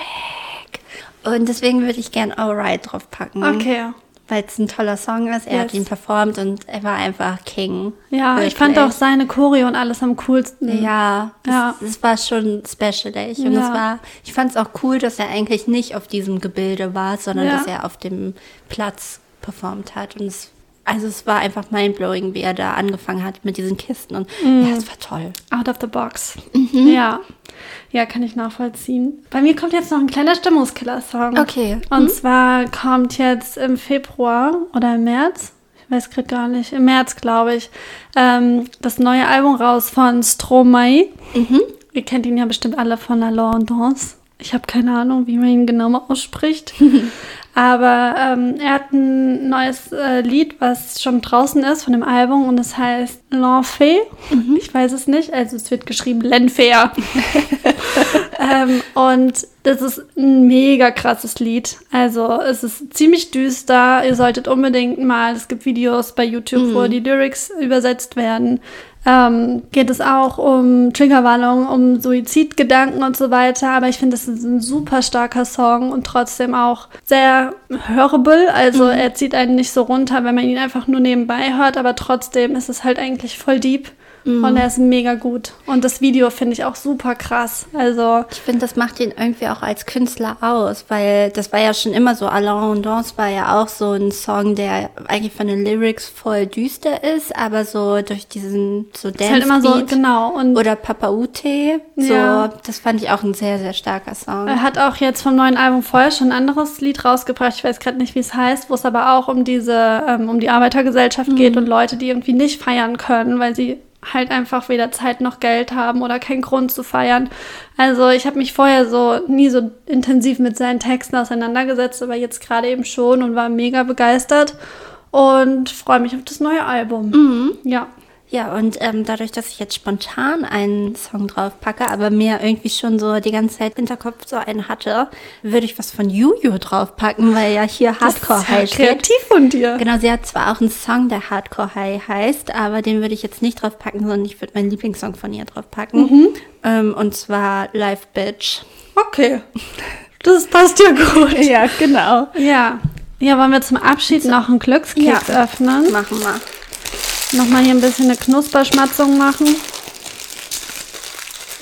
Und deswegen würde ich gern Alright draufpacken. Okay. Weil es ein toller Song ist. Er hat Yes. ihn performt und er war einfach King. Ja, ich Wirklich. fand auch seine Choreo und alles am coolsten. Ja, das, Ja. das war schon specialig. Und Ja. es war, ich fand es auch cool, dass er eigentlich nicht auf diesem Gebilde war, sondern Ja. dass er auf dem Platz performt hat. Und es, also es war einfach mindblowing, wie er da angefangen hat mit diesen Kisten. Und Mhm. ja, es war toll. Out of the box. Ja. Ja, kann ich nachvollziehen. Bei mir kommt jetzt noch ein kleiner Stimmungskiller-Song. Okay. Und zwar kommt jetzt im Februar oder im März, ich weiß gerade gar nicht, im März, glaube ich, ähm, das neue Album raus von Stromae. Ihr kennt ihn ja bestimmt alle von La Law Dance. Ich habe keine Ahnung, wie man ihn genau ausspricht. Aber ähm, er hat ein neues äh, Lied, was schon draußen ist von dem Album und es heißt L'Enfer. Ich weiß es nicht, also es wird geschrieben L'Enfer. ähm, und das ist ein mega krasses Lied. Also es ist ziemlich düster. Ihr solltet unbedingt mal, es gibt Videos bei YouTube, mhm. wo die Lyrics übersetzt werden. Ähm, geht es auch um Triggerwarnung, um Suizidgedanken und so weiter. Aber ich finde, das ist ein super starker Song und trotzdem auch sehr hörable. Also mhm. er zieht einen nicht so runter, wenn man ihn einfach nur nebenbei hört, aber trotzdem ist es halt eigentlich voll deep. Mhm. Und er ist mega gut. Und das Video finde ich auch super krass. Also ich finde, das macht ihn irgendwie auch als Künstler aus, weil das war ja schon immer so. Alain Dance war ja auch so ein Song, der eigentlich von den Lyrics voll düster ist, aber so durch diesen so Dance ist halt immer so genau und oder Papa Ute, so ja. das fand ich auch ein sehr sehr starker Song. Er hat auch jetzt vom neuen Album vorher schon ein anderes Lied rausgebracht. Ich weiß gerade nicht, wie es heißt, wo es aber auch um diese ähm, um die Arbeitergesellschaft mhm. geht und Leute, die irgendwie nicht feiern können, weil sie halt einfach weder Zeit noch Geld haben oder keinen Grund zu feiern. Also ich habe mich vorher so nie so intensiv mit seinen Texten auseinandergesetzt, aber jetzt gerade eben schon und war mega begeistert und freue mich auf das neue Album. Mhm. Ja. Ja, und ähm, dadurch, dass ich jetzt spontan einen Song drauf packe, aber mir irgendwie schon so die ganze Zeit Hinterkopf so einen hatte, würde ich was von Juju draufpacken, weil ja hier Hardcore High steht. kreativ von dir. Genau, sie hat zwar auch einen Song, der Hardcore High heißt, aber den würde ich jetzt nicht draufpacken, sondern ich würde meinen Lieblingssong von ihr draufpacken. Mhm. Ähm, und zwar Live Bitch. Okay. Das passt ja gut. ja, genau. Ja. Ja, wollen wir zum Abschied noch einen Glückskeks ja. öffnen? Machen wir. Nochmal hier ein bisschen eine Knusperschmatzung machen.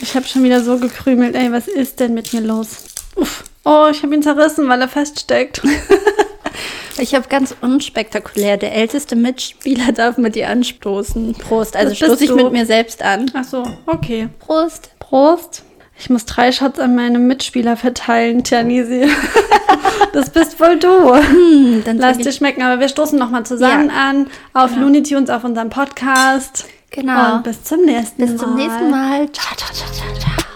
Ich habe schon wieder so gekrümelt. Ey, was ist denn mit mir los? Uff. Oh, ich habe ihn zerrissen, weil er feststeckt. ich habe ganz unspektakulär. Der älteste Mitspieler darf mit dir anstoßen. Prost. Also stoße ich mit mir selbst an. Ach so, okay. Prost. Prost. Ich muss drei Shots an meine Mitspieler verteilen, Tianisi. das bist wohl du. Hm, dann Lass dir schmecken. Aber wir stoßen nochmal zusammen ja. an auf genau. Looney Tunes, auf unserem Podcast. Genau. Und bis zum nächsten Mal. Bis zum nächsten Mal. Ciao, ciao, ciao, ciao, ciao.